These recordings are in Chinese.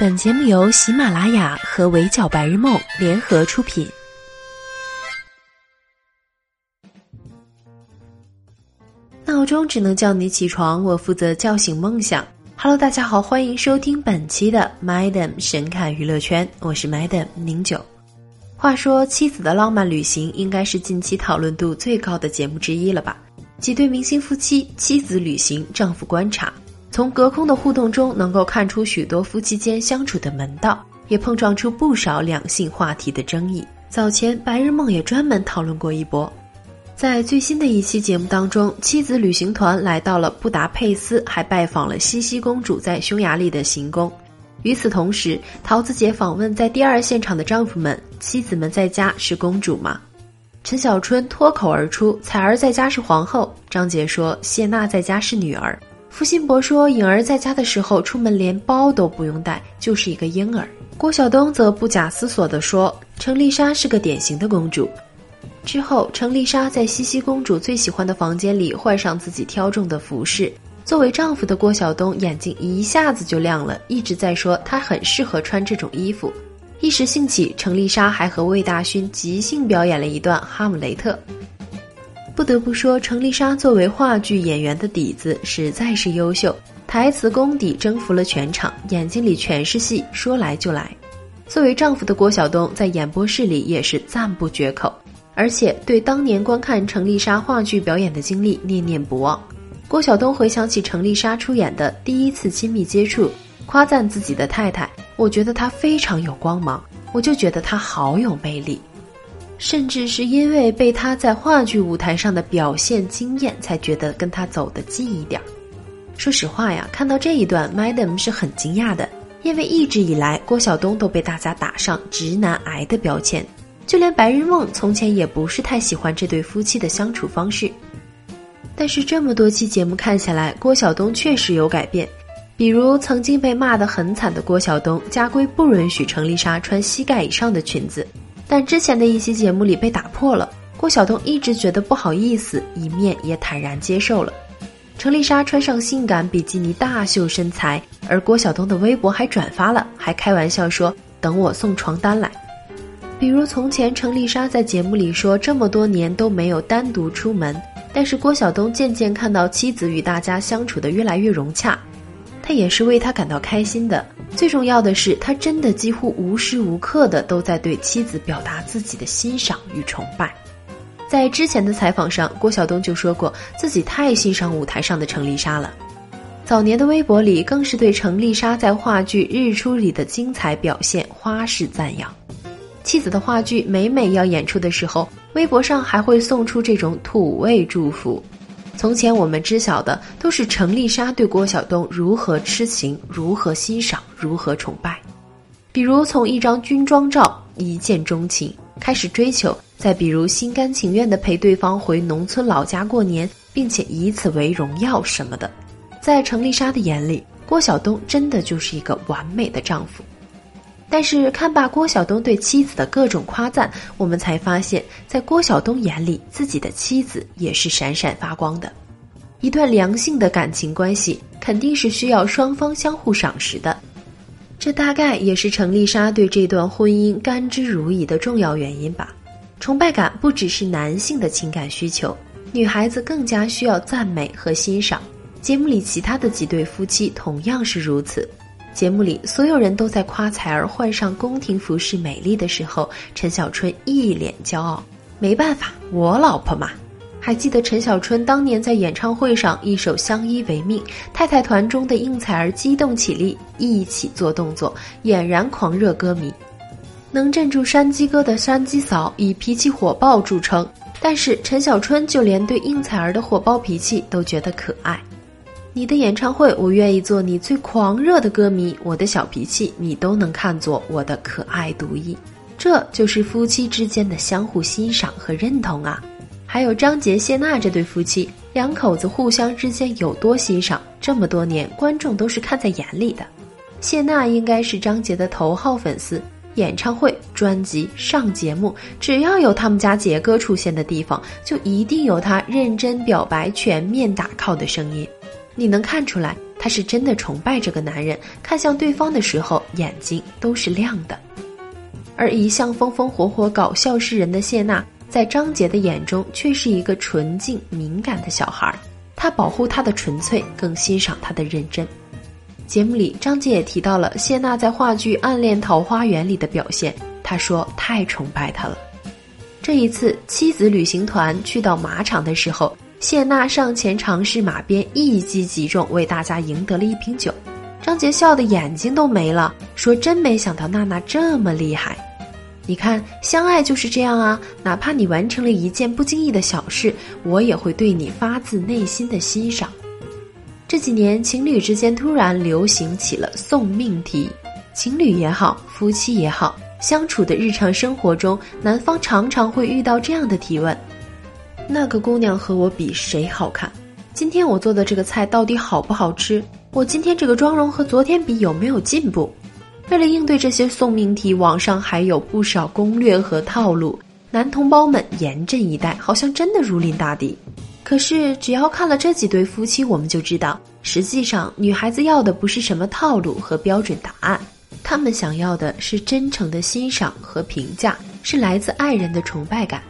本节目由喜马拉雅和围剿白日梦联合出品。闹钟只能叫你起床，我负责叫醒梦想。Hello，大家好，欢迎收听本期的 Madam 神侃娱乐圈，我是 Madam 宁九。话说，妻子的浪漫旅行应该是近期讨论度最高的节目之一了吧？几对明星夫妻，妻子旅行，丈夫观察。从隔空的互动中，能够看出许多夫妻间相处的门道，也碰撞出不少两性话题的争议。早前白日梦也专门讨论过一波。在最新的一期节目当中，妻子旅行团来到了布达佩斯，还拜访了西西公主在匈牙利的行宫。与此同时，桃子姐访问在第二现场的丈夫们：“妻子们在家是公主吗？”陈小春脱口而出：“彩儿在家是皇后。”张杰说：“谢娜在家是女儿。”付辛博说：“颖儿在家的时候，出门连包都不用带，就是一个婴儿。”郭晓东则不假思索地说：“程丽莎是个典型的公主。”之后，程丽莎在西西公主最喜欢的房间里换上自己挑中的服饰。作为丈夫的郭晓东眼睛一下子就亮了，一直在说她很适合穿这种衣服。一时兴起，程丽莎还和魏大勋即兴表演了一段《哈姆雷特》。不得不说，程丽莎作为话剧演员的底子实在是优秀，台词功底征服了全场，眼睛里全是戏，说来就来。作为丈夫的郭晓东在演播室里也是赞不绝口，而且对当年观看程丽莎话剧表演的经历念念不忘。郭晓东回想起程丽莎出演的第一次亲密接触，夸赞自己的太太：“我觉得她非常有光芒，我就觉得她好有魅力。”甚至是因为被他在话剧舞台上的表现惊艳，才觉得跟他走得近一点。说实话呀，看到这一段，Madam 是很惊讶的，因为一直以来郭晓东都被大家打上直男癌的标签，就连白日梦从前也不是太喜欢这对夫妻的相处方式。但是这么多期节目看下来，郭晓东确实有改变，比如曾经被骂得很惨的郭晓东，家规不允许程丽莎穿膝盖以上的裙子。但之前的一期节目里被打破了，郭晓东一直觉得不好意思，一面也坦然接受了。程丽莎穿上性感比基尼大秀身材，而郭晓东的微博还转发了，还开玩笑说等我送床单来。比如从前程丽莎在节目里说这么多年都没有单独出门，但是郭晓东渐渐看到妻子与大家相处的越来越融洽。他也是为他感到开心的。最重要的是，他真的几乎无时无刻的都在对妻子表达自己的欣赏与崇拜。在之前的采访上，郭晓东就说过自己太欣赏舞台上的程丽莎了。早年的微博里，更是对程丽莎在话剧《日出》里的精彩表现花式赞扬。妻子的话剧每每要演出的时候，微博上还会送出这种土味祝福。从前我们知晓的都是程丽莎对郭晓东如何痴情、如何欣赏、如何崇拜，比如从一张军装照一见钟情开始追求，再比如心甘情愿地陪对方回农村老家过年，并且以此为荣耀什么的，在程丽莎的眼里，郭晓东真的就是一个完美的丈夫。但是看罢郭晓东对妻子的各种夸赞，我们才发现，在郭晓东眼里，自己的妻子也是闪闪发光的。一段良性的感情关系，肯定是需要双方相互赏识的。这大概也是程丽莎对这段婚姻甘之如饴的重要原因吧。崇拜感不只是男性的情感需求，女孩子更加需要赞美和欣赏。节目里其他的几对夫妻同样是如此。节目里，所有人都在夸彩儿换上宫廷服饰美丽的时候，陈小春一脸骄傲。没办法，我老婆嘛。还记得陈小春当年在演唱会上一首《相依为命》，太太团中的应采儿激动起立，一起做动作，俨然狂热歌迷。能镇住山鸡哥的山鸡嫂以脾气火爆著称，但是陈小春就连对应采儿的火爆脾气都觉得可爱。你的演唱会，我愿意做你最狂热的歌迷。我的小脾气，你都能看作我的可爱独一。这就是夫妻之间的相互欣赏和认同啊！还有张杰谢娜这对夫妻，两口子互相之间有多欣赏，这么多年观众都是看在眼里的。谢娜应该是张杰的头号粉丝，演唱会、专辑、上节目，只要有他们家杰哥出现的地方，就一定有他认真表白、全面打 call 的声音。你能看出来，她是真的崇拜这个男人，看向对方的时候眼睛都是亮的。而一向风风火火、搞笑示人的谢娜，在张杰的眼中却是一个纯净敏感的小孩。他保护她的纯粹，更欣赏她的认真。节目里，张杰也提到了谢娜在话剧《暗恋桃花源》里的表现，他说太崇拜她了。这一次，妻子旅行团去到马场的时候，谢娜上前尝试马鞭，一击即中，为大家赢得了一瓶酒。张杰笑得眼睛都没了，说：“真没想到娜娜这么厉害。”你看，相爱就是这样啊！哪怕你完成了一件不经意的小事，我也会对你发自内心的欣赏。这几年，情侣之间突然流行起了送命题，情侣也好，夫妻也好，相处的日常生活中，男方常常会遇到这样的提问：那个姑娘和我比谁好看？今天我做的这个菜到底好不好吃？我今天这个妆容和昨天比有没有进步？为了应对这些送命题，网上还有不少攻略和套路，男同胞们严阵以待，好像真的如临大敌。可是只要看了这几对夫妻，我们就知道，实际上女孩子要的不是什么套路和标准答案，她们想要的是真诚的欣赏和评价，是来自爱人的崇拜感。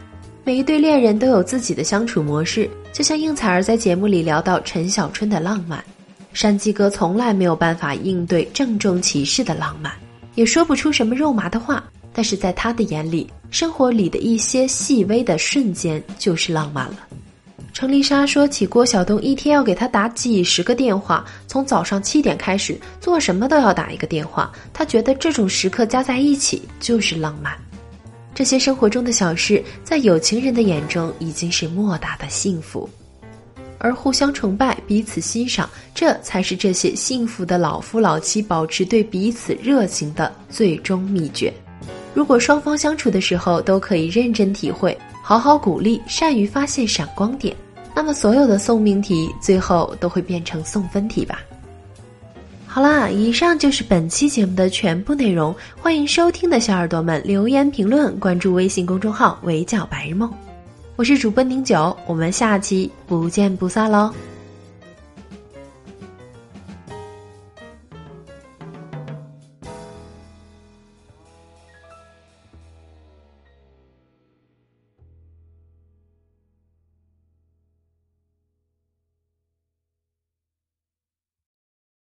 每一对恋人都有自己的相处模式，就像应采儿在节目里聊到陈小春的浪漫。山鸡哥从来没有办法应对郑重其事的浪漫，也说不出什么肉麻的话。但是在他的眼里，生活里的一些细微的瞬间就是浪漫了。程丽莎说起郭晓东一天要给他打几十个电话，从早上七点开始，做什么都要打一个电话。他觉得这种时刻加在一起就是浪漫。这些生活中的小事，在有情人的眼中已经是莫大的幸福。而互相崇拜、彼此欣赏，这才是这些幸福的老夫老妻保持对彼此热情的最终秘诀。如果双方相处的时候都可以认真体会、好好鼓励、善于发现闪光点，那么所有的送命题最后都会变成送分题吧。好啦，以上就是本期节目的全部内容。欢迎收听的小耳朵们留言评论，关注微信公众号“围剿白日梦”。我是主播宁九，我们下期不见不散喽。